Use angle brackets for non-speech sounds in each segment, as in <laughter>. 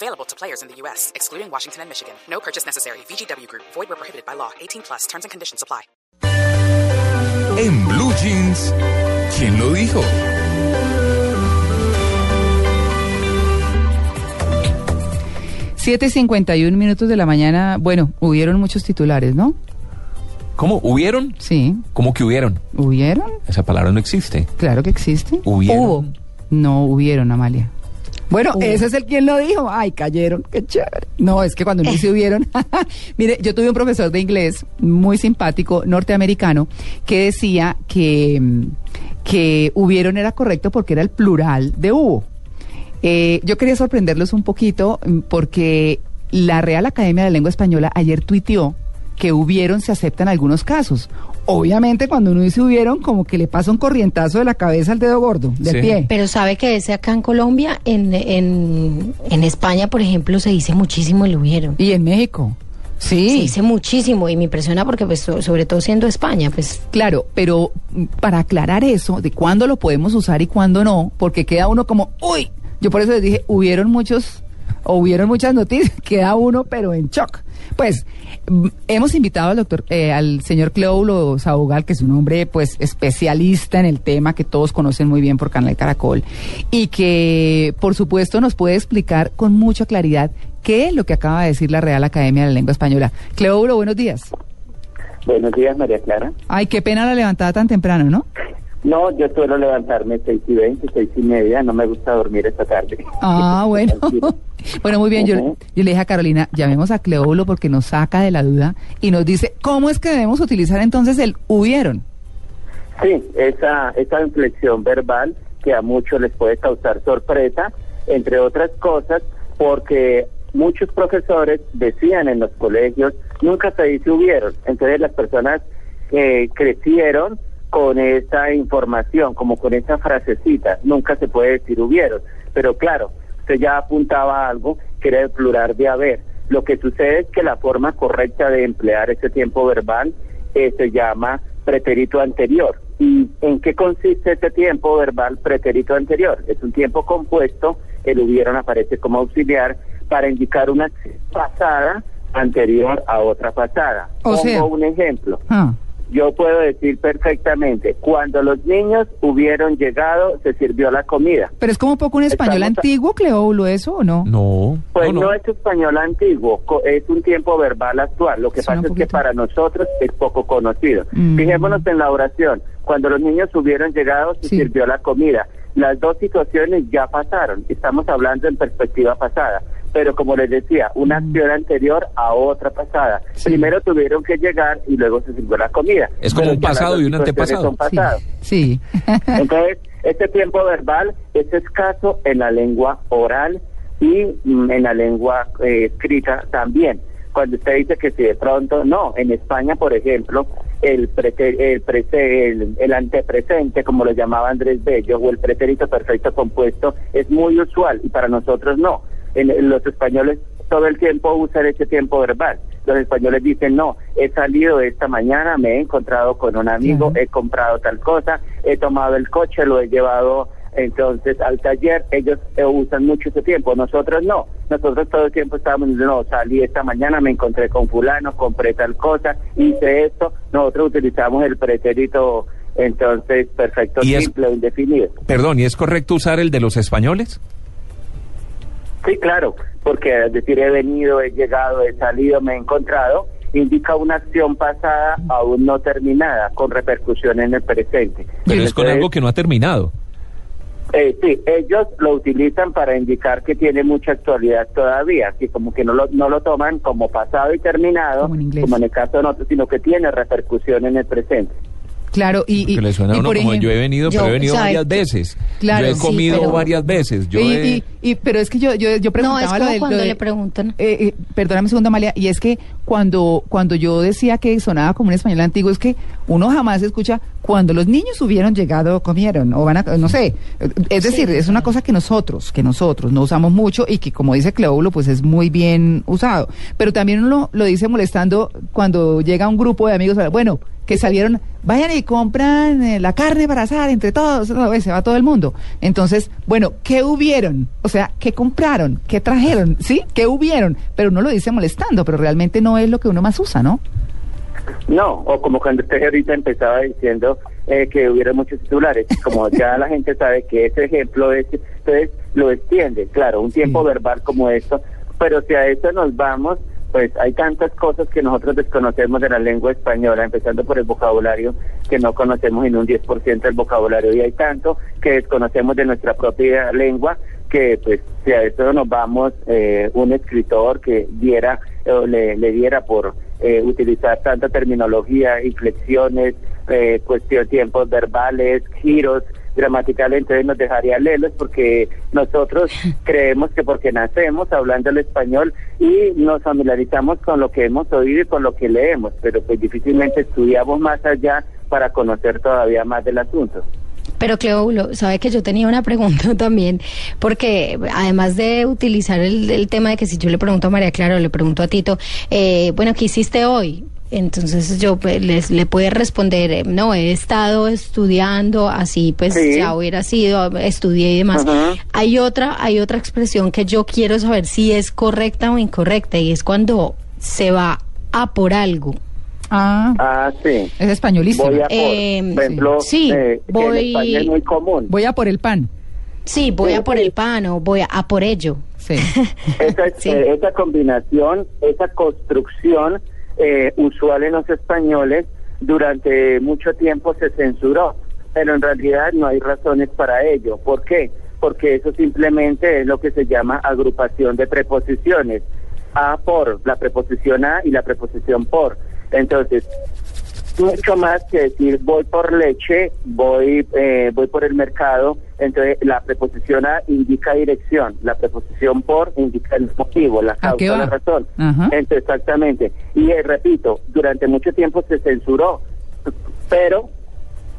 Available to players in the U.S., excluding Washington and Michigan. No purchase necessary. VGW Group. Void where prohibited by law. 18 plus. Terms and conditions apply. En Blue Jeans, ¿quién lo dijo? Siete cincuenta y un minutos de la mañana. Bueno, hubieron muchos titulares, ¿no? ¿Cómo? ¿Hubieron? Sí. ¿Cómo que hubieron? ¿Hubieron? Esa palabra no existe. Claro que existe. ¿Hubieron? Hubo. No hubieron, Amalia. Bueno, ese es el quien lo dijo. Ay, cayeron, qué chévere. No, es que cuando no se hubieron. <laughs> Mire, yo tuve un profesor de inglés muy simpático, norteamericano, que decía que, mm, que hubieron era correcto porque era el plural de hubo. Eh, yo quería sorprenderlos un poquito mm, porque la Real Academia de Lengua Española ayer tuiteó que hubieron se acepta en algunos casos. Obviamente cuando uno dice hubieron, como que le pasa un corrientazo de la cabeza al dedo gordo, del Sí. pie. Pero sabe que ese acá en Colombia, en, en, en España, por ejemplo, se dice muchísimo el hubieron. Y en México. Se Sí. dice muchísimo y me impresiona porque, pues, so- sobre todo siendo España, pues. Claro, pero para aclarar eso, de cuándo lo podemos usar y cuándo no, porque queda uno como, uy, yo por eso les dije, hubieron muchos, o hubieron muchas noticias, <laughs> queda uno pero en shock. Pues hemos invitado al doctor, eh, al señor Cleóbulo Saugal, que es un hombre pues especialista en el tema que todos conocen muy bien por Canal Caracol, y que por supuesto nos puede explicar con mucha claridad qué es lo que acaba de decir la Real Academia de la Lengua Española. Cleóbulo, buenos días. Buenos días, María Clara. Ay, qué pena la levantada tan temprano, ¿no? No, yo suelo levantarme seis y veinte, seis y media. No me gusta dormir esta tarde. Ah, <laughs> bueno. Bueno, muy bien. Yo, yo le dije a Carolina, llamemos a Cleóbulo porque nos saca de la duda y nos dice, ¿cómo es que debemos utilizar entonces el hubieron? Sí, esa, esa inflexión verbal que a muchos les puede causar sorpresa, entre otras cosas, porque muchos profesores decían en los colegios, nunca se dice hubieron. Entonces las personas eh, crecieron con esa información, como con esa frasecita, nunca se puede decir hubieron. Pero claro, usted ya apuntaba a algo que era el plural de haber. Lo que sucede es que la forma correcta de emplear ese tiempo verbal eh, se llama pretérito anterior. ¿Y en qué consiste ese tiempo verbal pretérito anterior? Es un tiempo compuesto, el hubieron aparece como auxiliar para indicar una pasada anterior a otra pasada. O Pongo sea- un ejemplo. Ah, Yo puedo decir perfectamente, cuando los niños hubieron llegado, se sirvió la comida. pero es como un poco un español Estamos a- antiguo, Cleóbulo, eso o no? No. Pues no, no, no. es español antiguo, co- es un tiempo verbal actual. Lo que Suena pasa es que para nosotros es poco conocido. Mm. Fijémonos en la oración. Cuando los niños hubieron llegado, se Sí. sirvió la comida. Las dos situaciones ya pasaron. Estamos hablando en perspectiva pasada. Pero como les decía, una acción anterior a otra pasada. Mm. Sí. Primero tuvieron que llegar y luego se sirvió la comida. Es como Pero un pasado y un antepasado. Sí. sí. <laughs> Entonces, este tiempo verbal es escaso en la lengua oral y mm, en la lengua eh, escrita también. Cuando usted dice que si de pronto, no, en España, por ejemplo, el, prete- el, prese- el, el antepresente, como lo llamaba Andrés Bello, o el pretérito perfecto compuesto, es muy usual y para nosotros no. En, los españoles todo el tiempo usan ese tiempo verbal. Los españoles dicen, no, he salido esta mañana, me he encontrado con un amigo, he comprado tal cosa, he tomado el coche, lo he llevado entonces al taller, ellos eh, usan mucho ese tiempo, nosotros no, nosotros todo el tiempo estábamos diciendo, no, salí esta mañana, me encontré con fulano, compré tal cosa, hice esto, nosotros utilizamos el pretérito entonces perfecto Y es- simple o indefinido. Perdón, ¿y es correcto usar el de los españoles? Sí, claro, porque es decir, he venido, he llegado, he salido, me he encontrado, indica una acción pasada aún no terminada, con repercusión en el presente. Pero es con algo que no ha terminado. eh, sí, ellos lo utilizan para indicar que tiene mucha actualidad todavía, que como que no lo, no lo toman como pasado y terminado, Como en inglés. como en el caso de nosotros, sino que tiene repercusión en el presente. Claro, y, y, Que le suena a uno por como ejemplo- yo he venido, yo, pero he venido ¿sabe varias veces. Claro, yo he sí, comido pero- varias veces. Yo y, he- y- pero es que yo, yo, yo No, preguntaba es lo como lo cuando de- le preguntan. Eh, eh, perdóname un segundo, Amalia, y es que cuando, cuando yo decía que sonaba como un español antiguo, es que uno jamás escucha cuando los niños hubieron llegado, comieron, o van a, no sé. Es decir, es una cosa que nosotros, que nosotros no usamos mucho y que, como dice Cleóbulo, pues es muy bien usado. Pero también uno lo dice molestando cuando llega un grupo de amigos, bueno, que salieron, vayan y compran eh, la carne para asar entre todos, no, se va todo el mundo. Entonces, bueno, ¿qué hubieron? O sea, ¿qué compraron? ¿Qué trajeron? ¿Sí? ¿Qué hubieron? Pero uno lo dice molestando, pero realmente no es lo que uno más usa, ¿no? No, o como cuando usted ahorita empezaba diciendo eh, que hubiera muchos titulares, como ya la <laughs> gente sabe que ese ejemplo es, entonces lo extiende, claro, un tiempo Sí. verbal como esto, pero si a eso nos vamos, pues hay tantas cosas que nosotros desconocemos de la lengua española, empezando por el vocabulario, que no conocemos en un 10% del vocabulario, y hay tanto que desconocemos de nuestra propia lengua, que pues si a eso nos vamos, eh, un escritor que diera, o le, le diera por eh, utilizar tanta terminología, inflexiones, eh, cuestión tiempos verbales, giros gramaticales, entonces nos dejaría leerlos porque nosotros <laughs> creemos que porque nacemos hablando el español y nos familiarizamos con lo que hemos oído y con lo que leemos, pero pues difícilmente estudiamos más allá para conocer todavía más del asunto. Pero Cleóbulo, sabe que yo tenía una <laughs> pregunta también, porque además de utilizar el, el tema de que si yo le pregunto a María Clara o le pregunto a Tito, eh, bueno, ¿qué hiciste hoy? Entonces yo pues, les le puede responder, eh, no, he estado estudiando, así pues Sí. ya hubiera sido, estudié y demás. Ajá. Hay otra, hay otra expresión que yo quiero saber si es correcta o incorrecta y es cuando se va a por algo. Ah, Ah, sí. es españolísimo. Voy a por, Eh, por ejemplo, sí, eh, que voy- en España es muy común. Voy a por el pan. Sí, voy a por el pan o voy a, a por ello. Sí. <laughs> Esa, Sí. eh, esa combinación, esa construcción eh, usual en los españoles durante mucho tiempo se censuró, pero en realidad no hay razones para ello. ¿Por qué? Porque eso simplemente es lo que se llama agrupación de preposiciones. A por, la preposición a y la preposición por. Entonces, mucho más que decir voy por leche, voy eh, voy por el mercado, entonces la preposición a indica dirección, la preposición por indica el motivo, la ¿A qué causa, la razón. Entonces, exactamente. Y eh, repito, durante mucho tiempo se censuró, pero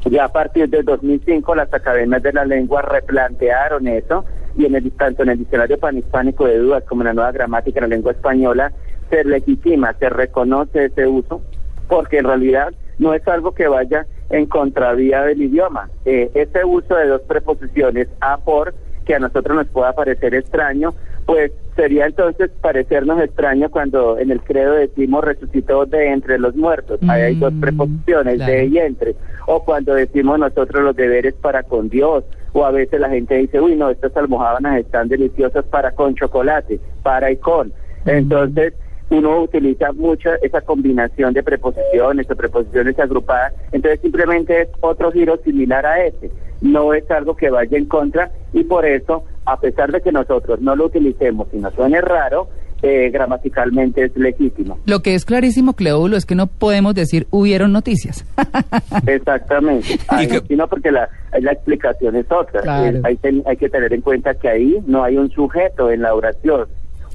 ya a partir del 2005 las academias de la lengua replantearon eso y en el tanto en el diccionario panhispánico de dudas como en la nueva gramática de la lengua española se legitima, se reconoce ese uso porque en realidad no es algo que vaya en contravía del idioma. Eh, ese uso de dos preposiciones a por que a nosotros nos pueda parecer extraño, pues sería entonces parecernos extraño cuando en el credo decimos resucitó de entre los muertos. Ahí hay dos Mm, preposiciones, claro. de y entre. O cuando decimos nosotros los deberes para con Dios. O a veces la gente dice, uy, no, estas almohábanas están deliciosas para con chocolate, para y con. Entonces, uno utiliza mucho esa combinación de preposiciones o preposiciones agrupadas, entonces simplemente es otro giro similar a ese, no es algo que vaya en contra y por eso, a pesar de que nosotros no lo utilicemos y nos suene raro, eh, gramaticalmente es legítimo. Lo que es clarísimo, Cleóbulo, es que no podemos decir hubieron noticias. <laughs> Exactamente, Ahí, que- sino porque la, la explicación es otra, Claro. Eh, hay, ten- hay que tener en cuenta que ahí no hay un sujeto en la oración.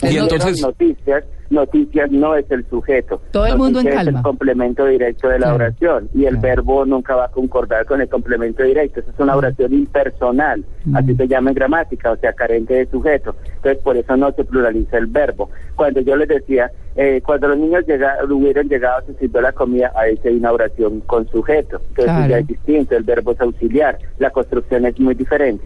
Y entonces- noticias, noticias no es el sujeto. Todo el mundo en Noticia es calma. el complemento directo de la Claro, oración y el claro. verbo nunca va a concordar con el complemento directo. Esa es una oración impersonal, Mm. así se llama en gramática, o sea, carente de sujeto. Entonces, por eso no se pluraliza el verbo. Cuando yo les decía, eh, cuando los niños llega, hubieran llegado, se sirvió la comida, ahí hay una oración con sujeto. Entonces, Claro. ya es distinto, el verbo es auxiliar, la construcción es muy diferente.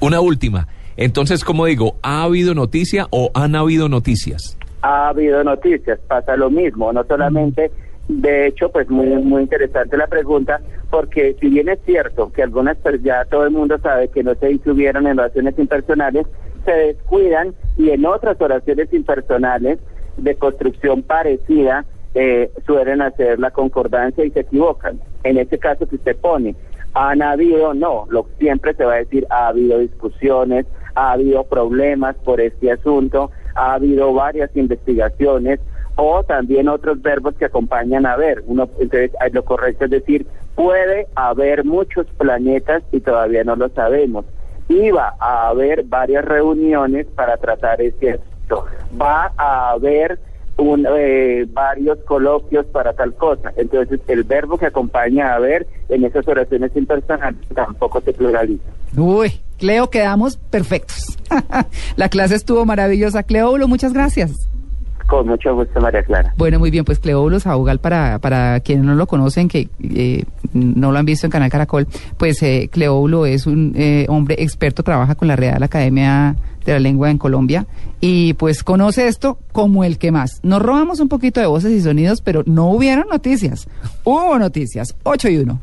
Una última. Entonces, como digo, ¿ha habido noticia o han habido noticias? Ha habido noticias, pasa lo mismo, no solamente, de hecho, pues muy muy interesante la pregunta, porque si bien es cierto que algunas, per- ya todo el mundo sabe que no se incluyeron en oraciones impersonales, se descuidan y en otras oraciones impersonales de construcción parecida eh, suelen hacer la concordancia y se equivocan. En este caso que usted pone, han habido, no, lo siempre se va a decir, ha habido discusiones, ha habido problemas por este asunto, ha habido varias investigaciones o también otros verbos que acompañan a ver. Uno, entonces, eh, lo correcto es decir, Puede haber muchos planetas y todavía no lo sabemos. Iba a haber varias reuniones para tratar este asunto. Va a haber un, eh, varios coloquios para tal cosa. Entonces, el verbo que acompaña a ver en esas oraciones impersonales tampoco se pluraliza. Uy, Cleo, quedamos perfectos. <laughs> La clase estuvo maravillosa. Cleóbulo, muchas gracias. Con mucho gusto, María Clara. Bueno, muy bien, pues Cleóbulo Saugal, para, para quienes no lo conocen, que eh, no lo han visto en Canal Caracol, pues eh, Cleóbulo es un eh, hombre experto, trabaja con la Real Academia de la Lengua en Colombia y pues conoce esto como el que más. Nos robamos un poquito de voces y sonidos, pero no hubieron noticias. Hubo noticias. 8 y 1.